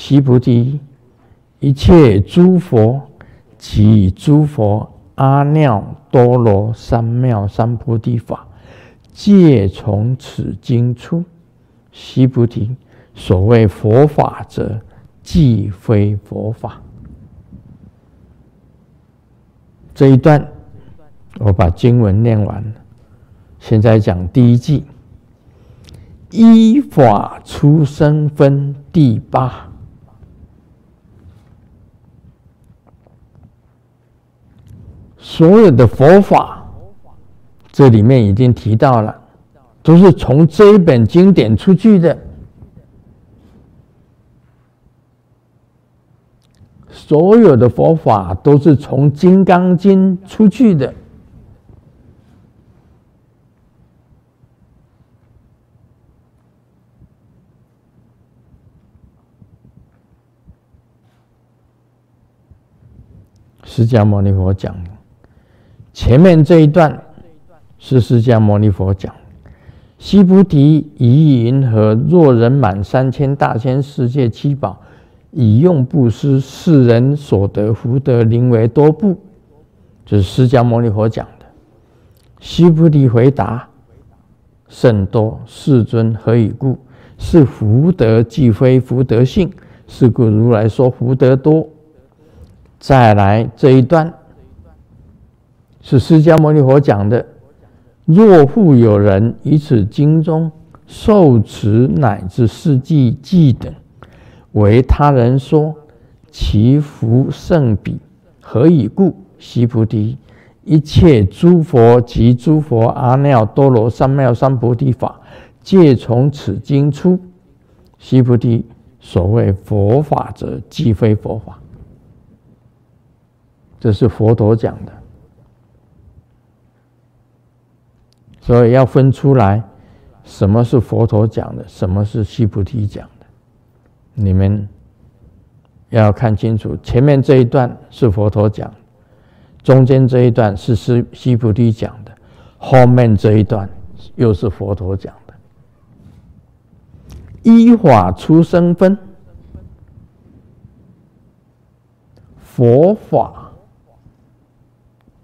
须菩提，一切诸佛及诸佛阿耨多罗三藐三菩提法，皆从此经出。须菩提，所谓佛法者，即非佛法。这一段，我把经文念完了。现在讲第一句，依法出生分第八。所有的佛法，这里面已经提到了，都是从这一本经典出去的。所有的佛法都是从《金刚经》出去的。释迦牟尼佛讲，前面这一段是释迦牟尼佛讲。须菩提，于云何？若人满三千大千世界七宝。以用布施，世人所得福德，宁为多不？这、是释迦牟尼佛讲的。须菩提回答：甚多，世尊，何以故？是福德既非福德性，是故如来说福德多。再来这一段，是释迦牟尼佛讲的：若复有人于此经中受持乃至四句偈等。为他人说，其福甚彼，何以故？须菩提，一切诸佛及诸佛阿耨多罗三藐三菩提法，皆从此经出。须菩提，所谓佛法者，即非佛法。这是佛陀讲的，所以要分出来，什么是佛陀讲的，什么是须菩提讲的。你们要看清楚，前面这一段是佛陀讲，中间这一段是须须菩提讲的，后面这一段又是佛陀讲的。依法出生分，佛法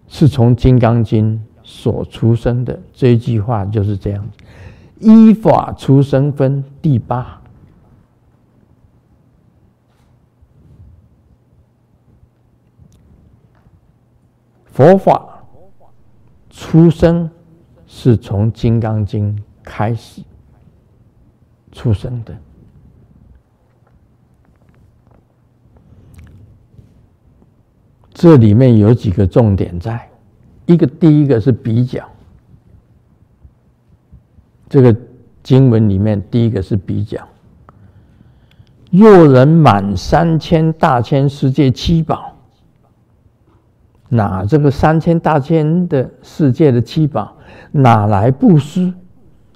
是从《金刚经》所出生的，这一句话就是这样子。依法出生分第八。佛法出生是从《金刚经》开始出生的。这里面有几个重点在，一个第一个是比较，这个经文里面第一个是比较，若人满三千大千世界七宝。哪这个三千大千的世界的七宝，哪来布施？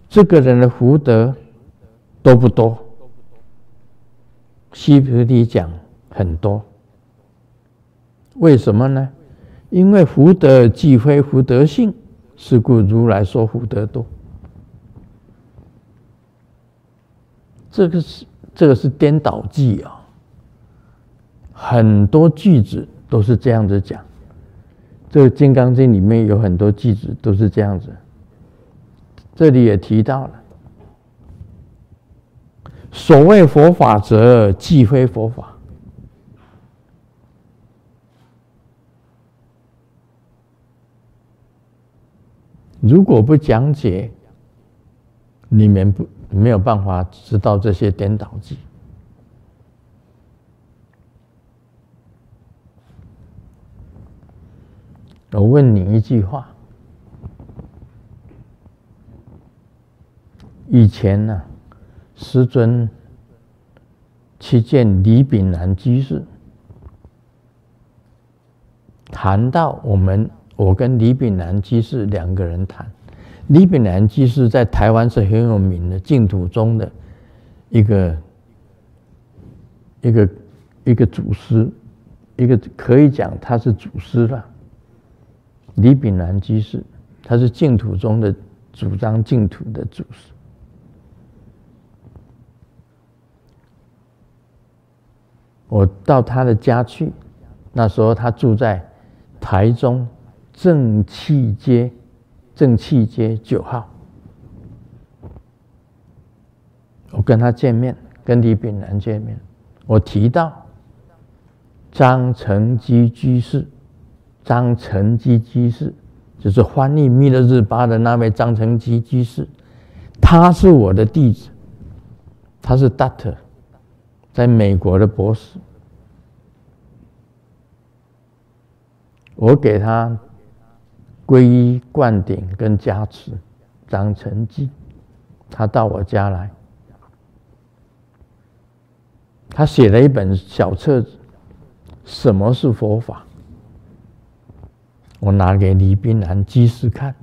这个人的福德多不多？西菩提讲很多。为什么呢？因为福德既非福德性，是故如来说福德多。这个是这个是颠倒记啊，很多句子都是这样子讲。这个《金刚经》里面有很多句子都是这样子，这里也提到了，所谓佛法者，即非佛法。如果不讲解，你们不没有办法知道这些颠倒句。我问你一句话：以前呢、啊，师尊去见李炳南居士，谈到我们，我跟李炳南居士两个人谈。李炳南居士在台湾是很有名的净土宗的一个一个一个祖师，一个可以讲他是祖师了。李炳南居士，他是净土宗的主张净土的祖师。我到他的家去，那时候他住在台中正气街，正气街九号。我跟他见面，跟李炳南见面，我提到张成基居士，张成基居士就是翻译《弥勒日巴》的那位张成基居士，他是我的弟子，他是 Doctor，在美国的博士。我给他皈依灌顶跟加持，张成基，他到我家来，他写了一本小册子，《什么是佛法》？我拿给李冰南居士看，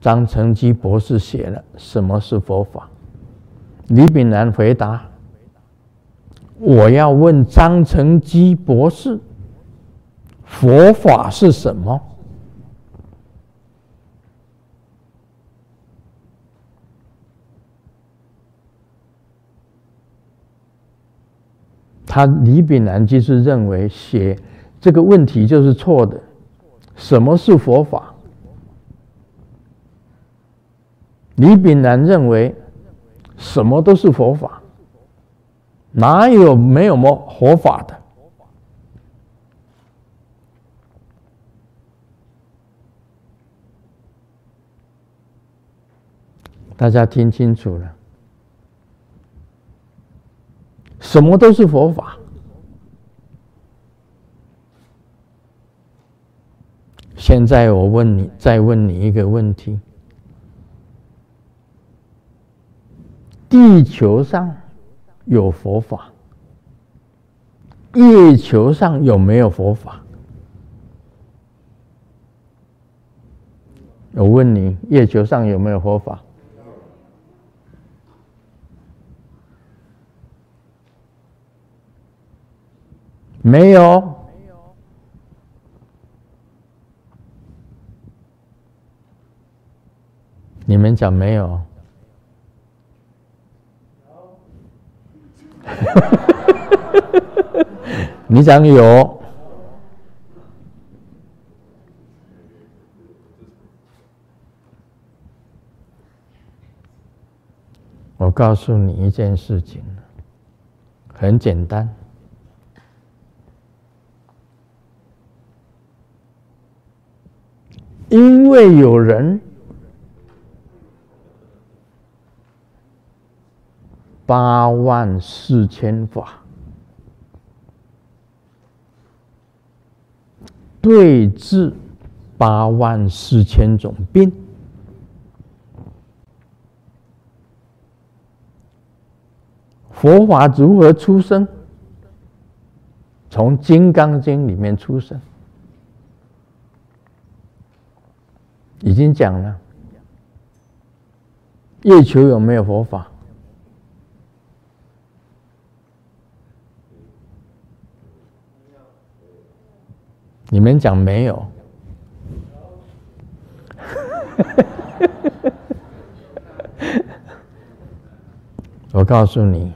张成基博士写了《什么是佛法》，李炳南回答：“我要问张成基博士。”佛法是什么？他李炳南就是认为写这个问题就是错的。什么是佛法？李炳南认为什么都是佛法，哪有没有么佛法的？大家听清楚了，什么都是佛法。现在我问你，再问你一个问题：地球上有佛法，月球上有没有佛法？我问你，月球上有没有佛法？没有，你们讲没有？你讲有，我告诉你一件事情，很简单。因为有人八万四千法对治八万四千种病，佛法如何出生？从《金刚经》里面出生。已经讲了，月球有没有佛法？你们讲没有？我告诉你，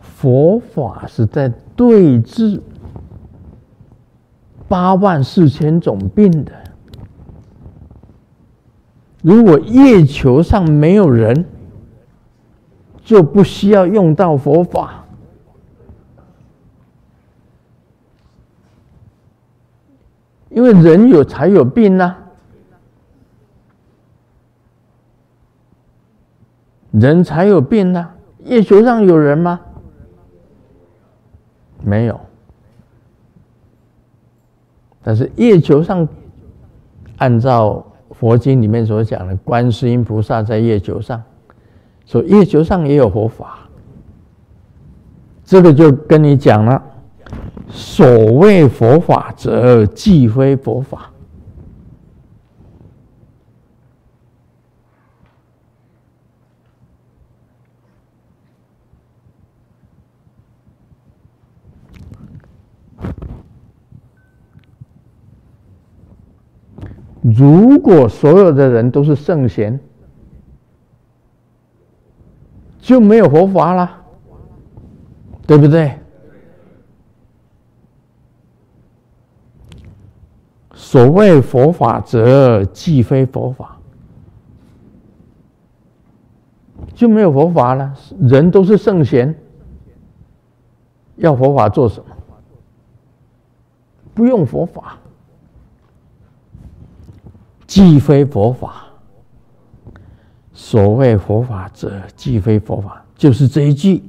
佛法是在对治。八万四千种病的，如果月球上没有人，就不需要用到佛法，因为人有才有病呐，人才有病呐。月球上有人吗？没有。但是月球上，按照佛经里面所讲的，观世音菩萨在月球上，所以月球上也有佛法。这个就跟你讲了，所谓佛法者，即非佛法。如果所有的人都是圣贤，就没有佛法了。对不对？所谓佛法者，即非佛法，就没有佛法了。人都是圣贤，要佛法做什么？不用佛法，即非佛法。所谓佛法者，即非佛法，就是这一句。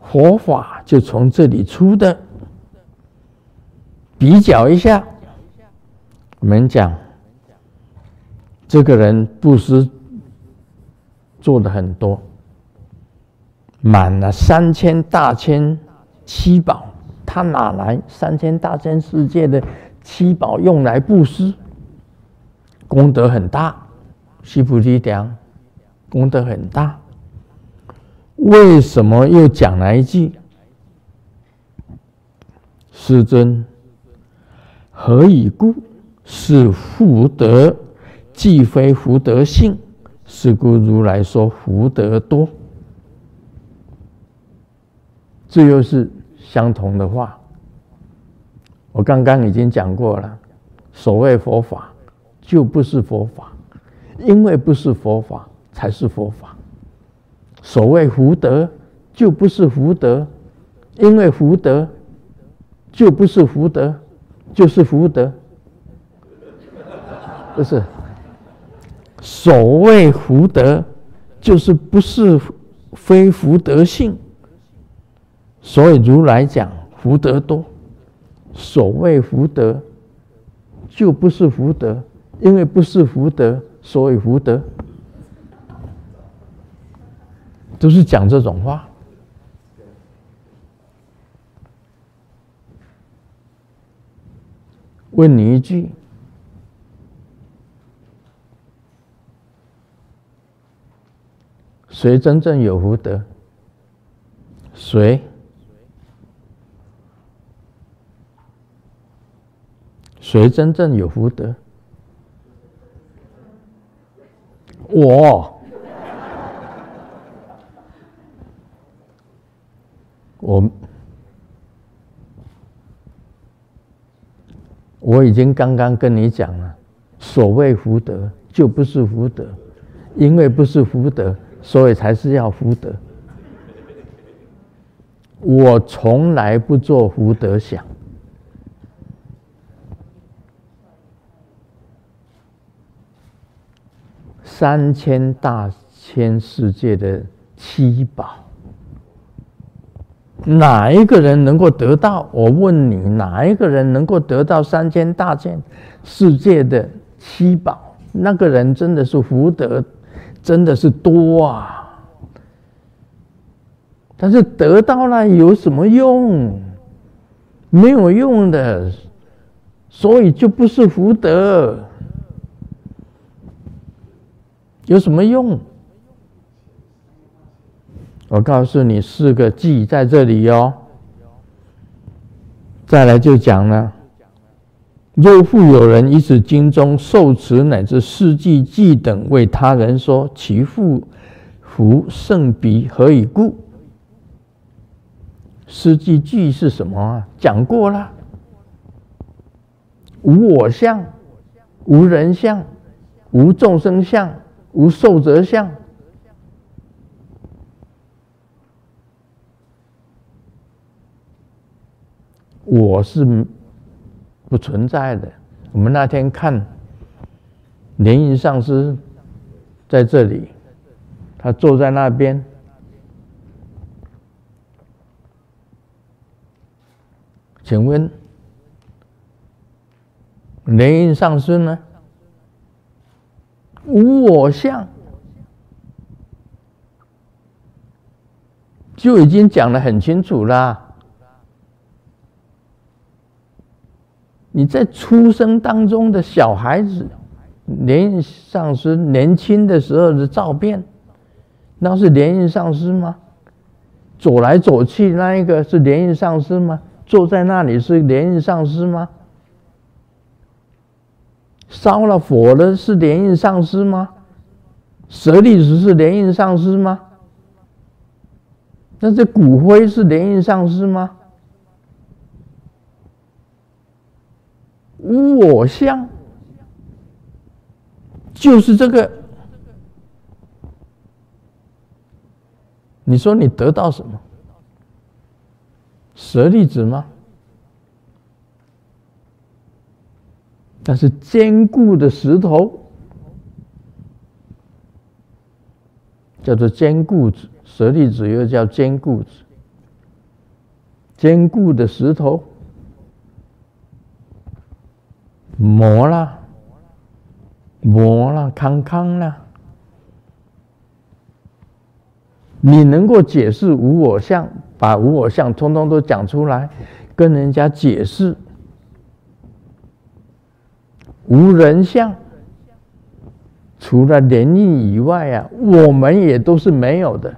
佛法就从这里出的。比较一下，我们讲，这个人布施做的很多，满了三千大千七宝，他哪来三千大千世界的七宝用来布施？功德很大，须菩提讲，功德很大。为什么又讲了一句？世尊，何以故？是福德，既非福德性。是故如来说福德多。这又是相同的话。我刚刚已经讲过了，所谓佛法，就不是佛法，因为不是佛法，才是佛法。所谓福德，就不是福德，因为福德，就不是福德，就是福德，不是。所谓福德，就是不是非福德性。所以如来讲福德多，所谓福德，就不是福德，因为不是福德，所以福德。都是讲这种话。问你一句：谁真正有福德？谁？谁真正有福德？我。我我已经刚刚跟你讲了，所谓福德就不是福德，因为不是福德，所以才是要福德。我从来不做福德想，三千大千世界的七宝。哪一个人能够得到？我问你，哪一个人能够得到三千大千世界的七宝？那个人真的是福德，真的是多啊！但是得到了有什么用？没有用的，所以就不是福德。有什么用？我告诉你四个偈在这里哟、哦。再来就讲了，若复有人以此经中受持乃至四句偈等为他人说，其父福甚彼，何以故？四句偈是什么啊？讲过了，无我相，无人相，无众生相，无寿者相。我是不存在的。我们那天看莲印上师在这里，他坐在那边，请问莲印上师呢？无我相，就已经讲得很清楚了。你在出生当中的小孩子，莲印上师年轻的时候的照片，那是莲印上师吗？走来走去那一个是莲印上师吗？坐在那里是莲印上师吗？烧了火的是莲印上师吗？舍利子是莲印上师吗？那这骨灰是莲印上师吗？无我相，就是这个。你说你得到什么？舍利子吗？但是坚固的石头，叫做坚固子，舍利子又叫坚固子。坚固的石头，磨了，磨了，康康了。你能够解释无我相，把无我相通通都讲出来，跟人家解释。无人相，除了莲印以外啊，我们也都是没有的。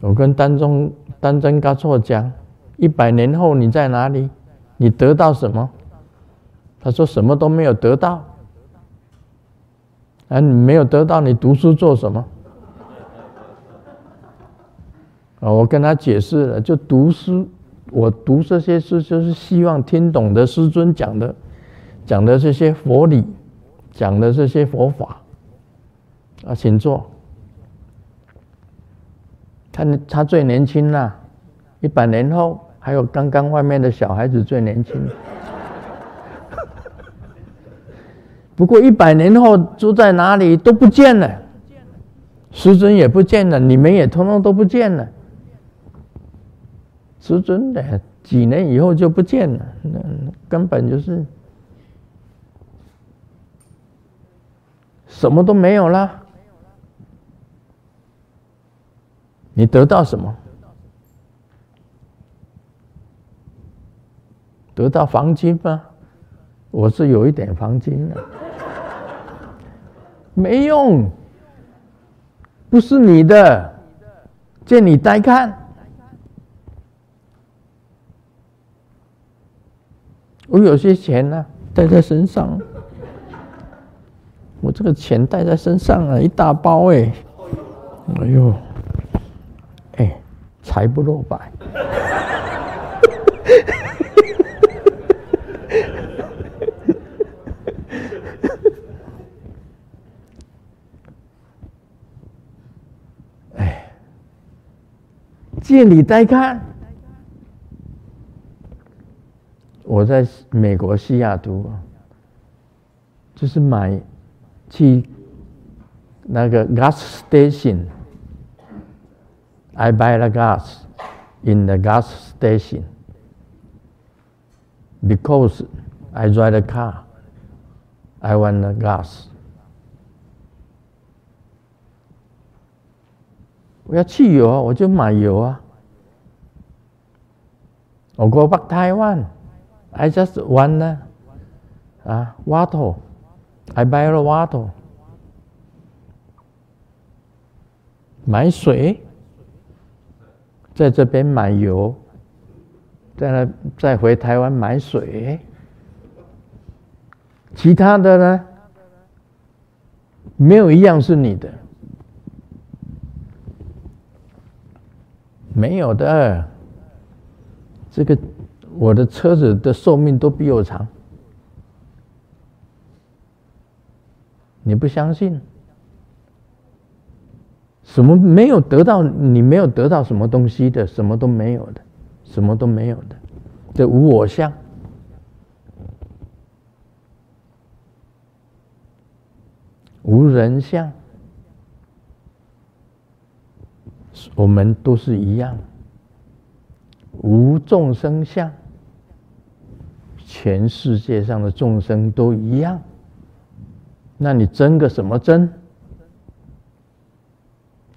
我跟丹中丹增嘉措讲，一百年后你在哪里？你得到什么？他说什么都没有得到。啊，你没有得到，你读书做什么？啊，我跟他解释了，就读书。我读这些书，就是希望听懂的师尊讲的，讲的这些佛理，讲的这些佛法。啊，请坐。他他最年轻了，一百年后还有刚刚外面的小孩子最年轻。不过一百年后住在哪里都不见了，师尊也不见了，你们也通通都不见了。师尊的几年以后就不见了，那根本就是什么都没有了。你得到什么？得到黄金吗？我是有一点黄金的，没用，不是你的，借你呆看。我有些钱呢、带在身上。我这个钱带在身上啊，一大包哎，哎呦，哎，财不露白。哎，借你带看。我在美国西雅图，就是买去那个 gas station。I buy the gas in the gas station because I drive the car. I want the gas。我要汽油啊，我就买油啊。我 go back Taiwan。I just want 啊，water. I buy the water. 买水，在这边买油，再来再回台湾买水。其他的呢，没有一样是你的，没有的，这个。我的车子的寿命都比我长，你不相信？什么没有得到？你没有得到什么东西的，什么都没有的，什么都没有的，这无我相，无人相，我们都是一样，无众生相。全世界上的众生都一样，那你争个什么争？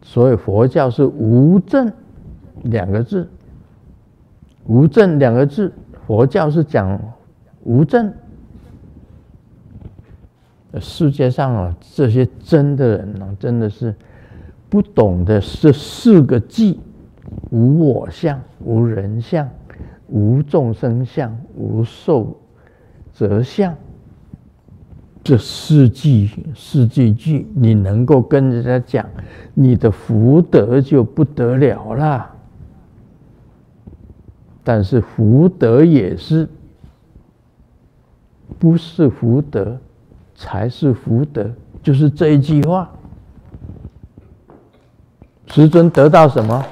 所以佛教是无证两个字，无证两个字，佛教是讲无证。世界上啊，这些争的人呢，真的是不懂得这四个字：无我相，无人相。无众生相，无寿则相，这四句四句句，你能够跟人家讲，你的福德就不得了了。但是福德也是，不是福德，才是福德，就是这一句话。师尊得到什么？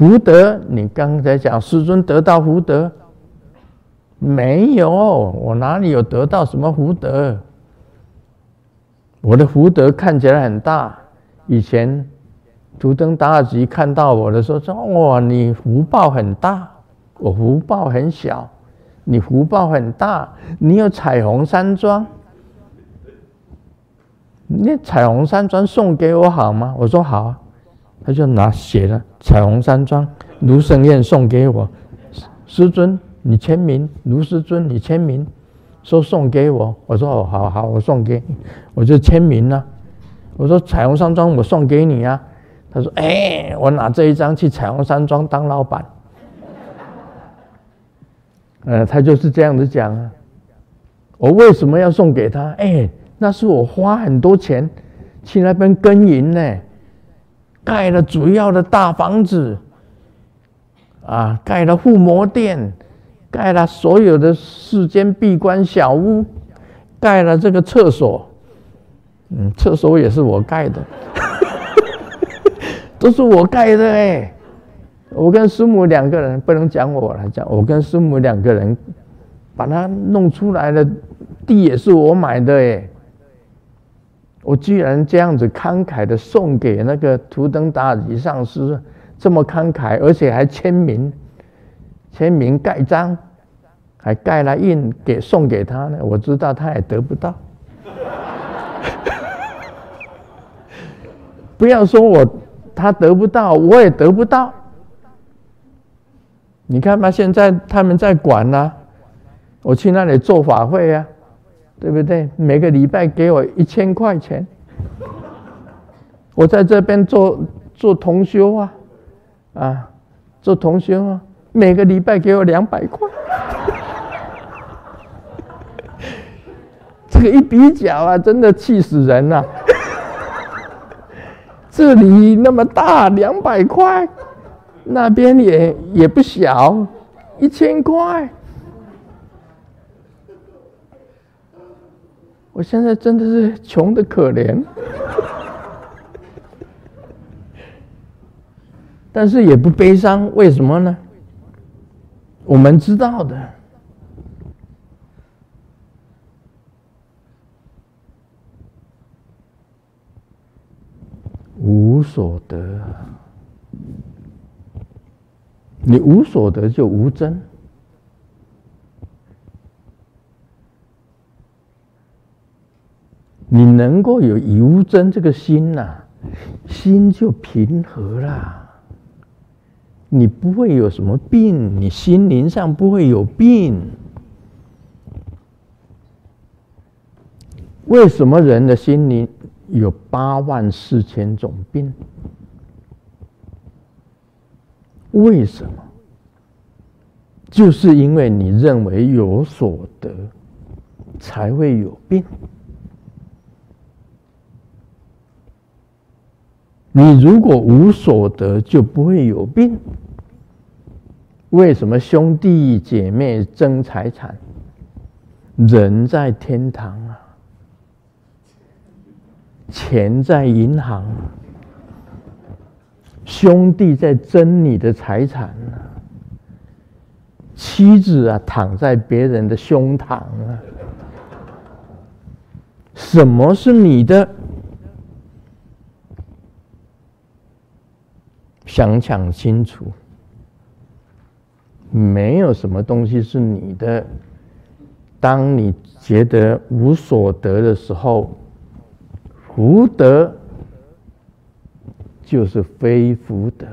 福德？你刚才讲师尊得到福德？没有，我哪里有得到什么福德？我的福德看起来很大。以前图登达尔吉看到我的时候说：“哇，你福报很大，我福报很小。你福报很大，你有彩虹山庄。”那彩虹山庄送给我好吗？我说好，他就拿写了彩虹山庄卢胜彦送给我，师尊你签名，卢师尊你签名，说送给我，我说哦好好，我送给你，我就签名了。我说彩虹山庄我送给你啊，他说哎，我拿这一张去彩虹山庄当老板，呃，他就是这样子讲啊，我为什么要送给他？哎。那是我花很多钱去那边耕耘呢，盖了主要的大房子，啊，盖了护摩殿，盖了所有的世间闭关小屋，盖了这个厕所，嗯，厕所也是我盖的，都是我盖的哎，我跟师母两个人不能讲我来讲，我跟师母两个人把它弄出来的地也是我买的哎。我居然这样子慷慨的送给那个图登达尔吉上师，这么慷慨，而且还签名，签名盖章，还盖了印给送给他呢。我知道他也得不到，不要说我他得不到，我也得不到。你看吧，现在他们在管呢、我去那里做法会呀、啊。对不对？每个礼拜给我一千块钱，我在这边做做同修啊，啊，做同修啊，每个礼拜给我两百块，这个一比较啊，真的气死人了。这里那么大，两百块，那边也也不小，一千块。我现在真的是穷的可怜，但是也不悲伤，为什么呢？我们知道的，无所得，你无所得就无争。你能够有无争这个心呐、啊，心就平和了。你不会有什么病，你心灵上不会有病。为什么人的心灵有八万四千种病？为什么？就是因为你认为有所得，才会有病。你如果无所得，就不会有病。为什么兄弟姐妹争财产？人在天堂啊，钱在银行，兄弟在争你的财产啊，妻子啊躺在别人的胸膛啊，什么是你的？想想清楚，没有什么东西是你的。当你觉得无所得的时候，福德就是非福德，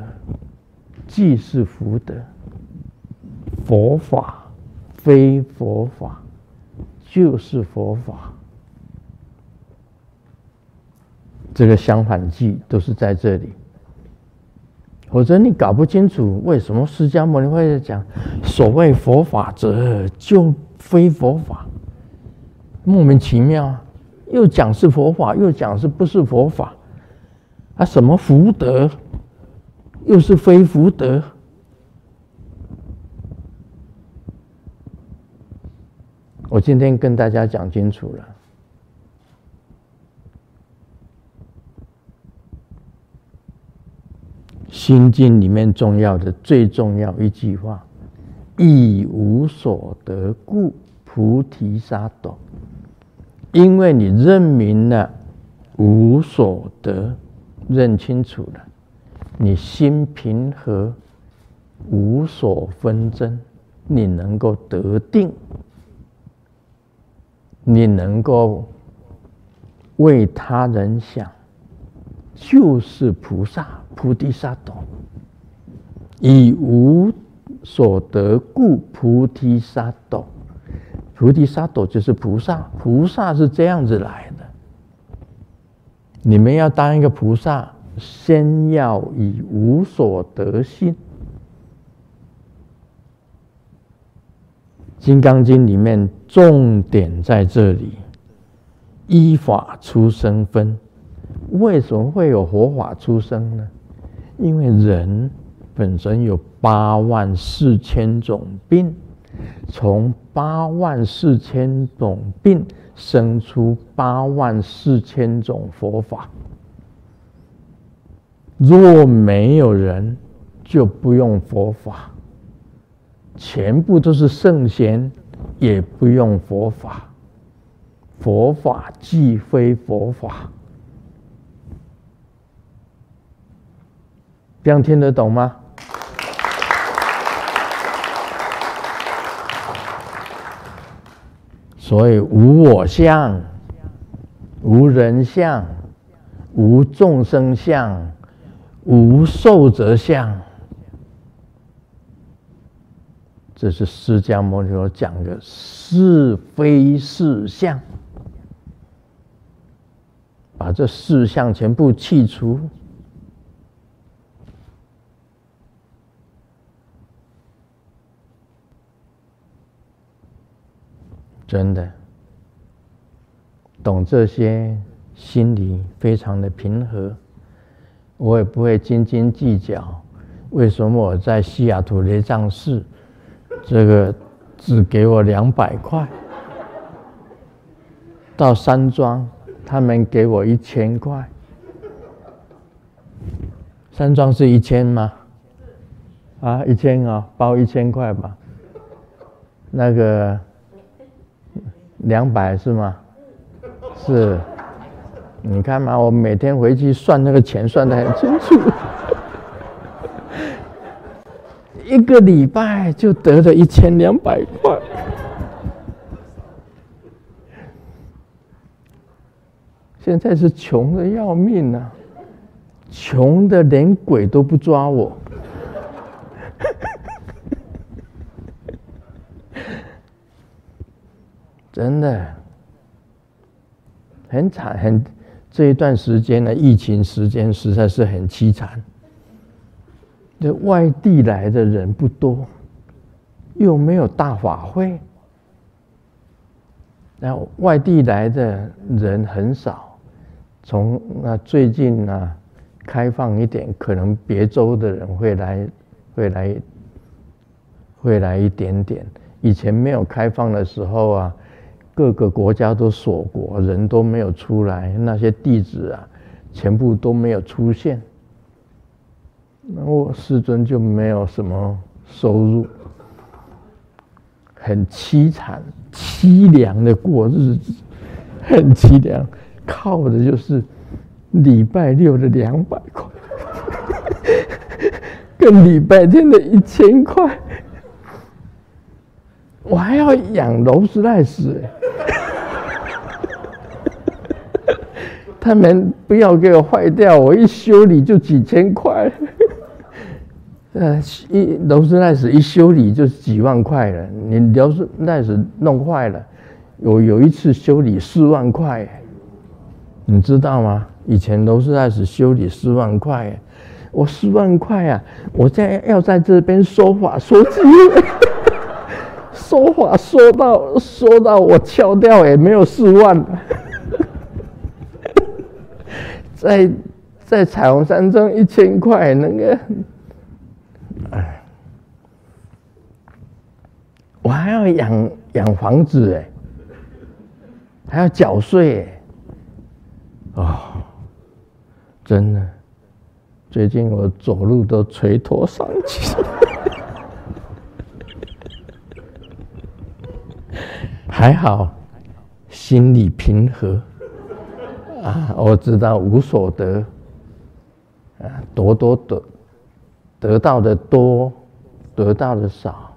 即是福德；佛法非佛法，就是佛法。这个相反句都是在这里。否则你搞不清楚为什么释迦牟尼会讲所谓佛法者就非佛法，莫名其妙，又讲是佛法，又讲是不是佛法？啊，什么福德，又是非福德？我今天跟大家讲清楚了，《心经》里面重要的最重要一句话：“亦无所得故，菩提萨埵。”因为你认明了无所得，认清楚了，你心平和，无所纷争，你能够得定。你能够为他人想，就是菩萨菩提萨埵。以无所得故，菩提萨埵。菩提萨埵就是菩萨，菩萨是这样子来的。你们要当一个菩萨，先要以无所得心。《金刚经》里面重点在这里，依法出生分。为什么会有佛法出生呢？因为人本身有八万四千种病，从八万四千种病生出八万四千种佛法。若没有人，就不用佛法。全部都是圣贤，也不用佛法。佛法既非佛法，这样听得懂吗？所以无我相，无人相，无众生相，无寿者相。这是释迦牟尼佛讲的是非四相，把这四相全部去除，真的懂这些，心里非常的平和，我也不会斤斤计较。为什么我在西雅图雷藏寺？这个只给我两百块，到山庄他们给我一千块。山庄是一千吗？啊，一千啊，包一千块吧。那个两百是吗？是。你看嘛，我每天回去算那个钱，算得很清楚。一个礼拜就得了一千两百块，现在是穷的要命啊！穷的连鬼都不抓我，真的很惨，很这一段时间呢，疫情时间实在是很凄惨。这外地来的人不多，又没有大法会，然后外地来的人很少。从那最近呢，开放一点，可能别州的人会来，会来，会来一点点。以前没有开放的时候啊，各个国家都锁国，人都没有出来，那些弟子啊，全部都没有出现。那我师尊就没有什么收入，很凄惨、凄凉的过日子，很凄凉，靠的就是礼拜六的两百块，跟礼拜天的一千块，我还要养劳斯莱斯，他们不要给我坏掉，我一修理就几千块。呃，一劳斯莱斯一修理就几万块了。你劳斯莱斯弄坏了，有有一次修理四万块，你知道吗？以前劳斯莱斯修理四万块，我四万块啊！我现在要在这边说法说机会，说 说话说到说到我翘掉也没有四万，在在彩虹山庄一千块那个，哎，我还要养养房子哎，还要缴税哎，哦，真的，最近我走路都垂头丧气。还好，心里平和。我知道无所得啊，多多得得到的多，得到的少，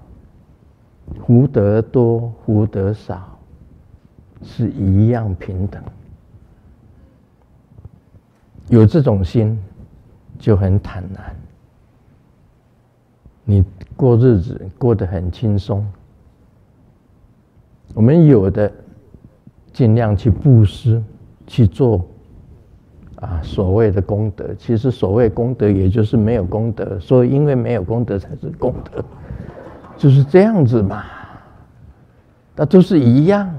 福德多，福德少，是一样平等。有这种心，就很坦然，你过日子过得很轻松。我们有的尽量去布施，去做啊所谓的功德。其实所谓功德，也就是没有功德。所以因为没有功德，才是功德，就是这样子嘛。那都是一样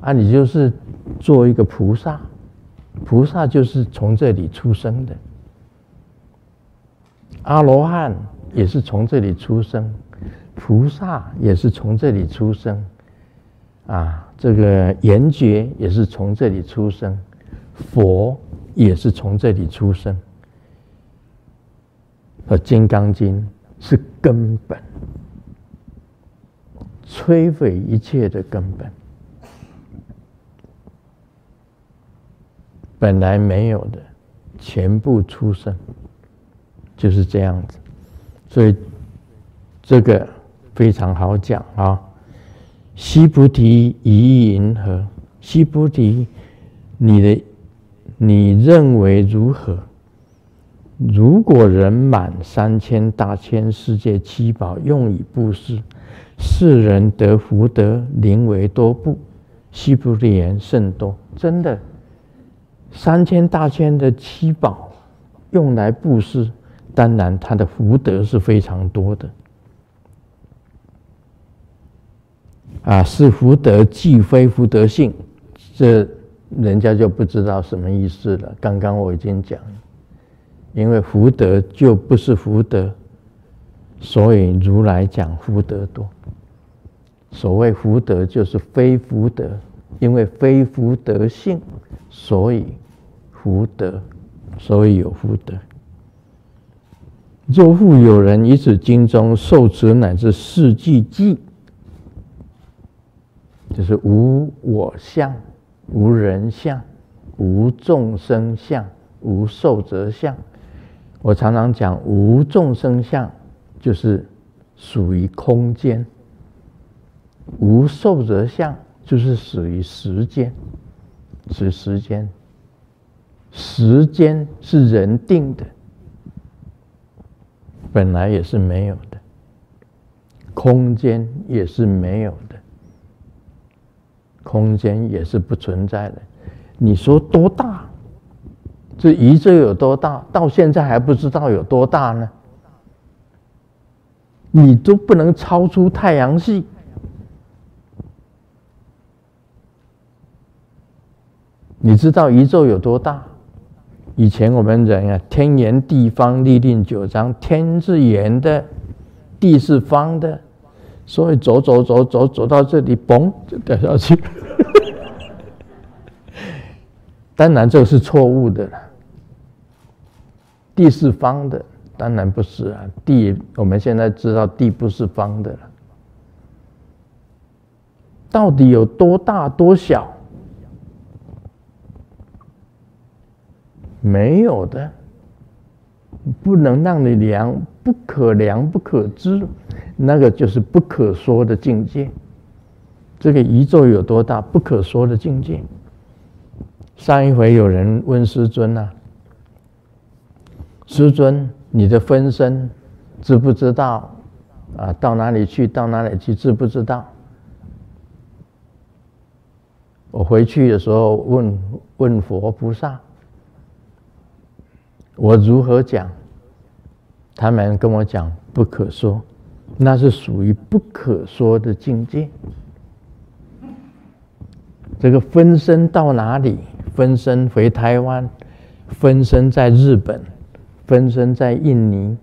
啊。你就是做一个菩萨，菩萨就是从这里出生的。阿罗汉也是从这里出生，菩萨也是从这里出生。啊，这个严觉也是从这里出生，佛也是从这里出生。而《金刚经》是根本，摧毁一切的根本，本来没有的，全部出生，就是这样子。所以这个非常好讲啊。须菩提，于云何？须菩提，你的你认为如何？如果人满三千大千世界七宝用以布施，世人得福德，灵为多不？须菩提言甚多。真的，三千大千的七宝用来布施，当然他的福德是非常多的。啊，是福德既非福德性，这人家就不知道什么意思了。刚刚我已经讲，因为福德就不是福德，所以如来讲福德多。所谓福德就是非福德，因为非福德性，所以福德，所以有福德。若复有人于此经中受持乃至四句偈。就是无我相、无人相、无众生相、无寿者相。我常常讲无众生相，就是属于空间；无寿者相，就是属于时间，是时间。时间是人定的，本来也是没有的；空间也是没有的。空间也是不存在的，你说多大？这宇宙有多大？到现在还不知道有多大呢？你都不能超出太阳系，你知道宇宙有多大？以前我们人啊，天圆地方，立定九章，天是圆的，地是方的。所以走走走走走到这里，嘣就掉下去。当然这个是错误的了。地是方的，当然不是啊。地我们现在知道地不是方的了。到底有多大多小？没有的，不能让你量，不可量，不可知。那个就是不可说的境界。这个宇宙有多大？不可说的境界。上一回有人问师尊啊，师尊，你的分身知不知道？啊，到哪里去？到哪里去？知不知道？我回去的时候问问佛菩萨，我如何讲？他们跟我讲不可说。那是属于不可说的境界。这个分身到哪里？分身回台湾，分身在日本，分身在印尼，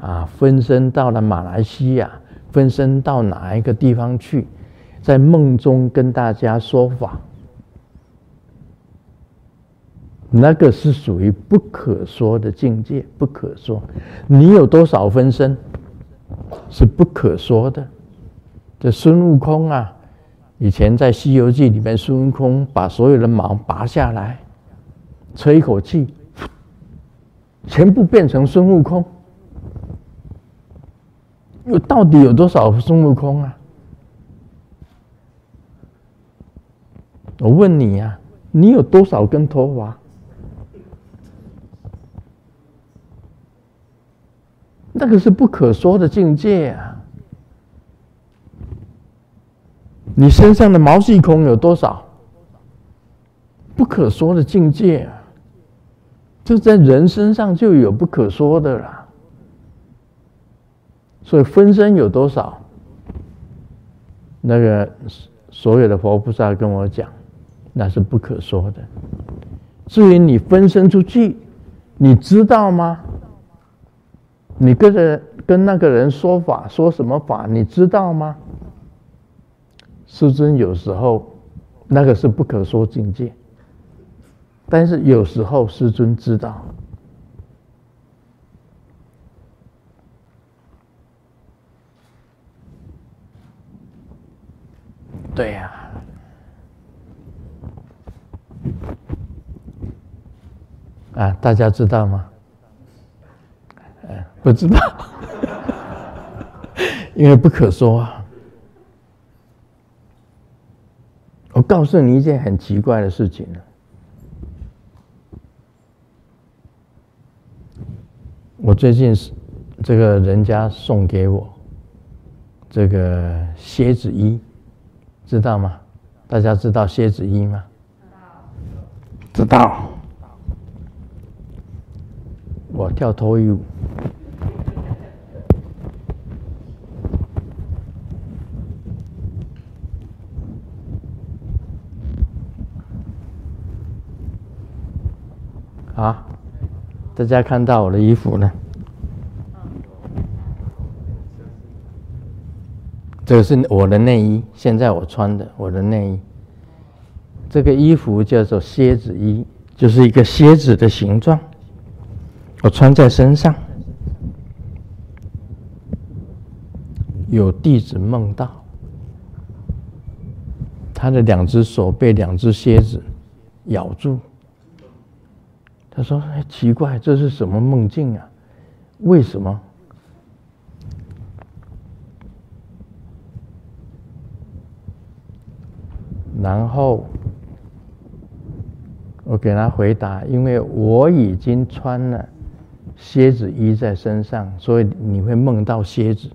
啊，分身到了马来西亚，分身到哪一个地方去？在梦中跟大家说法，那个是属于不可说的境界，不可说。你有多少分身，是不可说的。这孙悟空啊！以前在《西游记》里面，孙悟空把所有的毛拔下来，吹一口气，全部变成孙悟空。有到底有多少孙悟空啊？我问你呀、啊，你有多少根头发？那个是不可说的境界啊！你身上的毛细孔有多少？不可说的境界啊！就在人身上就有不可说的了。所以分身有多少？那个所有的佛菩萨跟我讲，那是不可说的。至于你分身出去，你知道吗？你跟着跟那个人说法，说什么法？你知道吗？师尊有时候那个是不可说境界，但是有时候师尊知道。对呀，啊，大家知道吗？不知道，因为不可说啊。我告诉你一件很奇怪的事情，我最近是这个人家送给我这个蝎子衣，知道吗？大家知道蝎子衣吗？知道。知道。我跳脱衣舞。啊！大家看到我的衣服呢？这个是我的内衣，现在我穿的我的内衣。这个衣服叫做蝎子衣，就是一个蝎子的形状。我穿在身上，有弟子梦到，他的两只手被两只蝎子咬住。他说：“，奇怪，这是什么梦境啊？为什么？”然后我给他回答：“因为我已经穿了蝎子衣在身上，所以你会梦到蝎子。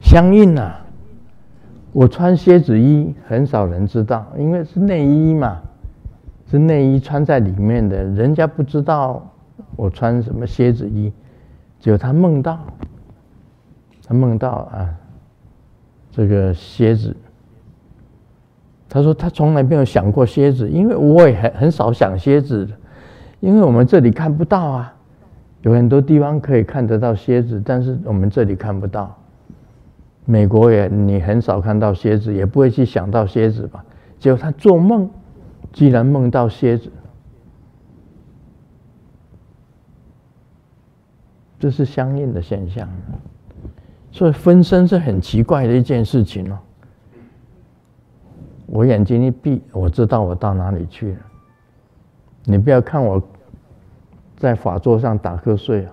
相应啊。”我穿蝎子衣，很少人知道，因为是内衣嘛，是内衣穿在里面的，人家不知道我穿什么蝎子衣，只有他梦到，他梦到啊，这个蝎子，他说他从来没有想过蝎子，因为我也很很少想蝎子，因为我们这里看不到啊，有很多地方可以看得到蝎子，但是我们这里看不到。美国也，你很少看到蝎子，也不会去想到蝎子吧？结果他做梦，居然梦到蝎子，这是相应的现象。所以分身是很奇怪的一件事情哦。我眼睛一闭，我知道我到哪里去了。你不要看我在法座上打瞌睡啊。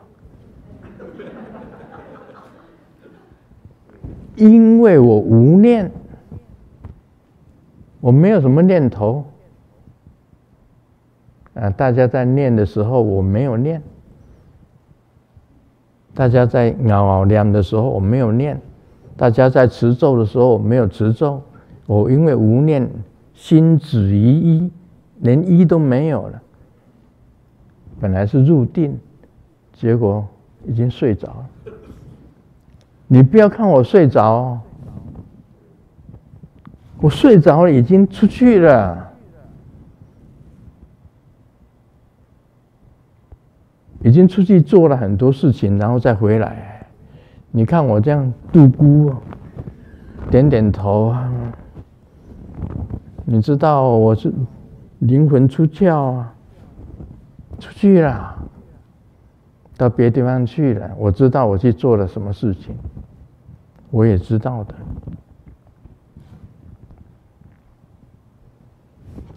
因为我无念，我没有什么念头。啊，大家在念的时候，我没有念；大家在嗷嗷念的时候，我没有念；大家在持咒的时候，我没有持咒。我因为无念，心止于一，连一都没有了。本来是入定，结果已经睡着了。你不要看我睡着，我睡着了，已经出去了，已经出去做了很多事情，然后再回来。你看我这样度孤，点点头啊。你知道我是灵魂出窍啊，出去了，到别地方去了。我知道我去做了什么事情。我也知道的，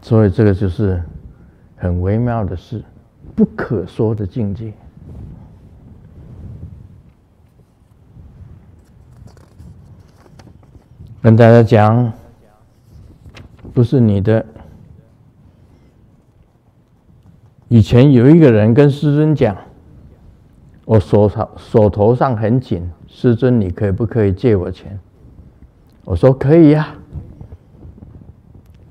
所以这个就是很微妙的事，不可说的境界。跟大家讲，不是你的。以前有一个人跟师尊讲，我手上手头上很紧。师尊，你可不可以借我钱？我说可以呀，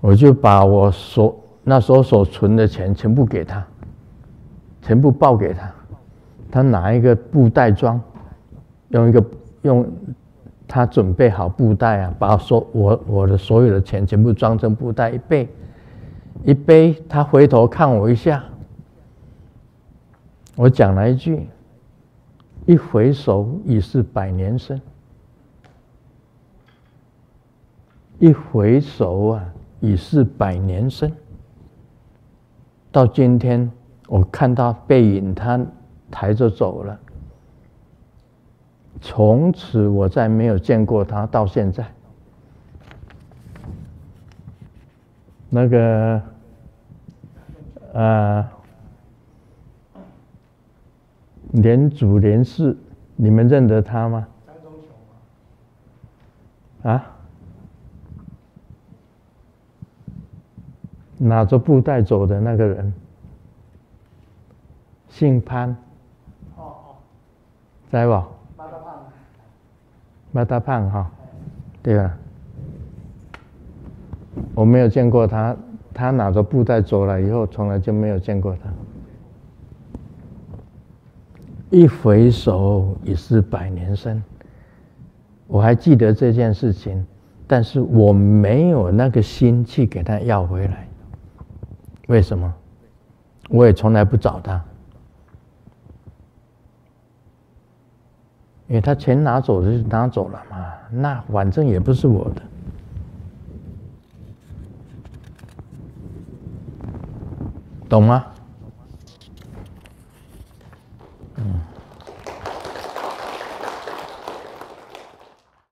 我就把我所那时候所存的钱全部给他，全部报给他。他拿一个布袋装，用一个用他准备好布袋啊，把所我我的所有的钱全部装成布袋一背，一背。他回头看我一下，我讲了一句。一回首已是百年身，一回首啊，已是百年身。到今天，我看到背影，他抬着走了。从此我再没有见过他，到现在。那个，呃。连祖连氏，你们认得他吗？啊？拿着布袋走的那个人，姓潘。在不？马大胖。哈，对吧？我没有见过他，他拿着布袋走了以后，从来就没有见过他。一回首已是百年身，我还记得这件事情，但是我没有那个心去给他要回来。为什么？我也从来不找他，因为他钱拿走就拿走了嘛那反正也不是我的。懂吗？嗯。